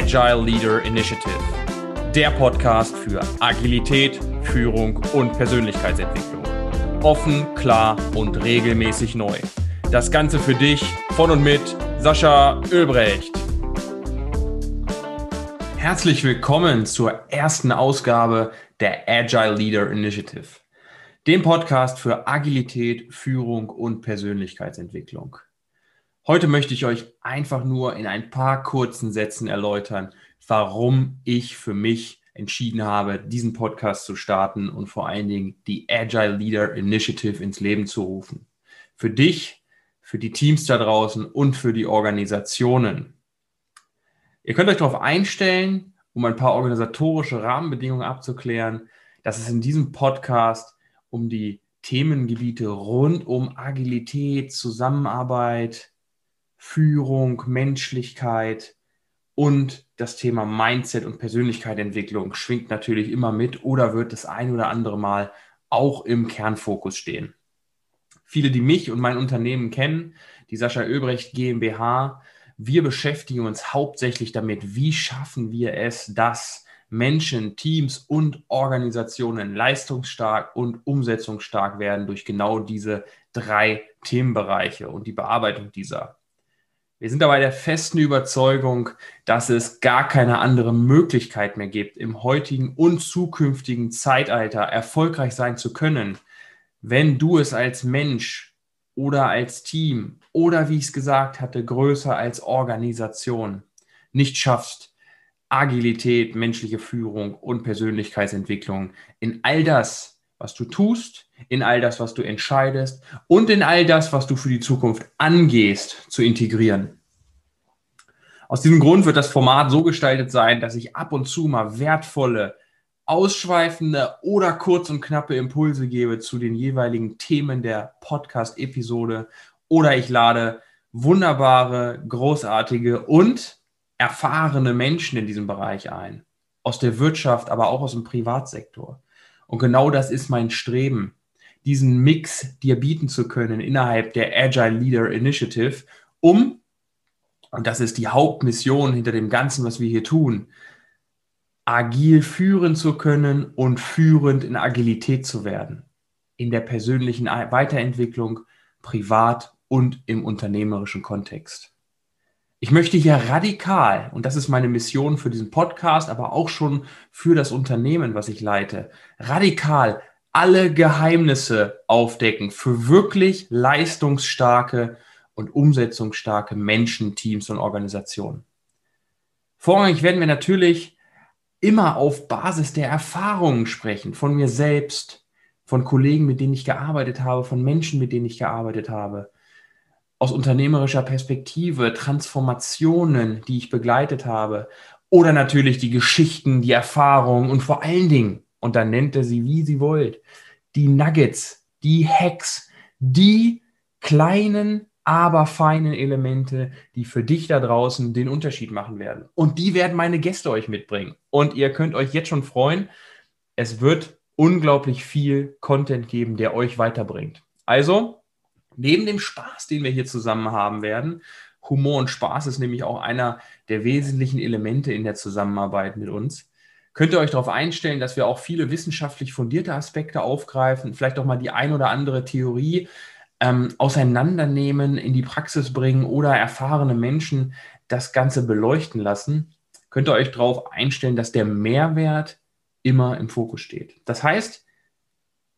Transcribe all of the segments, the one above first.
Agile Leader Initiative, der Podcast für Agilität, Führung und Persönlichkeitsentwicklung. Offen, klar und regelmäßig neu. Das Ganze für dich von und mit Sascha Ölbrecht. Herzlich willkommen zur ersten Ausgabe der Agile Leader Initiative, dem Podcast für Agilität, Führung und Persönlichkeitsentwicklung. Heute möchte ich euch einfach nur in ein paar kurzen Sätzen erläutern, warum ich für mich entschieden habe, diesen Podcast zu starten und vor allen Dingen die Agile Leader Initiative ins Leben zu rufen. Für dich, für die Teams da draußen und für die Organisationen. Ihr könnt euch darauf einstellen, um ein paar organisatorische Rahmenbedingungen abzuklären, dass es in diesem Podcast um die Themengebiete rund um Agilität, Zusammenarbeit, Führung, Menschlichkeit und das Thema Mindset und Persönlichkeitsentwicklung schwingt natürlich immer mit oder wird das ein oder andere Mal auch im Kernfokus stehen. Viele, die mich und mein Unternehmen kennen, die Sascha Öbrecht GmbH, wir beschäftigen uns hauptsächlich damit, wie schaffen wir es, dass Menschen, Teams und Organisationen leistungsstark und umsetzungsstark werden durch genau diese drei Themenbereiche und die Bearbeitung dieser. Wir sind dabei der festen Überzeugung, dass es gar keine andere Möglichkeit mehr gibt, im heutigen und zukünftigen Zeitalter erfolgreich sein zu können, wenn du es als Mensch oder als Team oder wie ich es gesagt hatte, größer als Organisation nicht schaffst, Agilität, menschliche Führung und Persönlichkeitsentwicklung in all das was du tust, in all das, was du entscheidest und in all das, was du für die Zukunft angehst, zu integrieren. Aus diesem Grund wird das Format so gestaltet sein, dass ich ab und zu mal wertvolle, ausschweifende oder kurz und knappe Impulse gebe zu den jeweiligen Themen der Podcast-Episode oder ich lade wunderbare, großartige und erfahrene Menschen in diesem Bereich ein. Aus der Wirtschaft, aber auch aus dem Privatsektor. Und genau das ist mein Streben, diesen Mix dir bieten zu können innerhalb der Agile Leader Initiative, um, und das ist die Hauptmission hinter dem Ganzen, was wir hier tun, agil führen zu können und führend in Agilität zu werden. In der persönlichen Weiterentwicklung, privat und im unternehmerischen Kontext. Ich möchte hier radikal, und das ist meine Mission für diesen Podcast, aber auch schon für das Unternehmen, was ich leite, radikal alle Geheimnisse aufdecken für wirklich leistungsstarke und umsetzungsstarke Menschen, Teams und Organisationen. Vorrangig werden wir natürlich immer auf Basis der Erfahrungen sprechen, von mir selbst, von Kollegen, mit denen ich gearbeitet habe, von Menschen, mit denen ich gearbeitet habe, aus unternehmerischer Perspektive, Transformationen, die ich begleitet habe, oder natürlich die Geschichten, die Erfahrungen und vor allen Dingen, und dann nennt er sie, wie sie wollt, die Nuggets, die Hacks, die kleinen, aber feinen Elemente, die für dich da draußen den Unterschied machen werden. Und die werden meine Gäste euch mitbringen. Und ihr könnt euch jetzt schon freuen, es wird unglaublich viel Content geben, der euch weiterbringt. Also, neben dem Spaß, den wir hier zusammen haben werden, Humor und Spaß ist nämlich auch einer der wesentlichen Elemente in der Zusammenarbeit mit uns. Könnt ihr euch darauf einstellen, dass wir auch viele wissenschaftlich fundierte Aspekte aufgreifen, vielleicht auch mal die ein oder andere Theorie ähm, auseinandernehmen, in die Praxis bringen oder erfahrene Menschen das Ganze beleuchten lassen. Könnt ihr euch darauf einstellen, dass der Mehrwert immer im Fokus steht. Das heißt,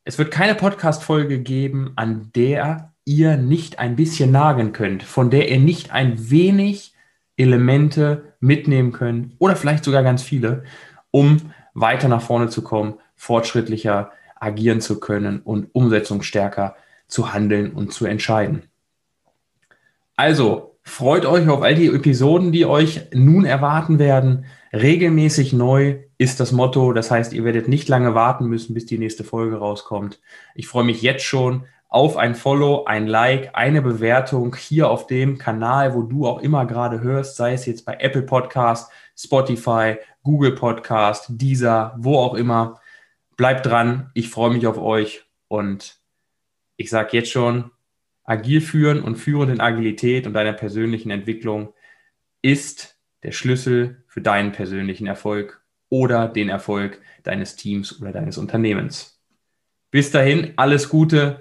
es wird keine Podcast-Folge geben, an der ihr nicht ein bisschen nagen könnt, von der ihr nicht ein wenig Elemente mitnehmen könnt oder vielleicht sogar ganz viele, um weiter nach vorne zu kommen, fortschrittlicher agieren zu können und umsetzungsstärker zu handeln und zu entscheiden. Also freut euch auf all die Episoden, die euch nun erwarten werden. Regelmäßig neu ist das Motto. Das heißt, ihr werdet nicht lange warten müssen, bis die nächste Folge rauskommt. Ich freue mich jetzt schon auf ein Follow, ein Like, eine Bewertung hier auf dem Kanal, wo du auch immer gerade hörst, sei es jetzt bei Apple Podcast, Spotify, Google Podcast, Deezer, wo auch immer. Bleibt dran, ich freue mich auf euch und ich sage jetzt schon, agil führen und führen in Agilität und deiner persönlichen Entwicklung ist der Schlüssel für deinen persönlichen Erfolg oder den Erfolg deines Teams oder deines Unternehmens. Bis dahin, alles Gute,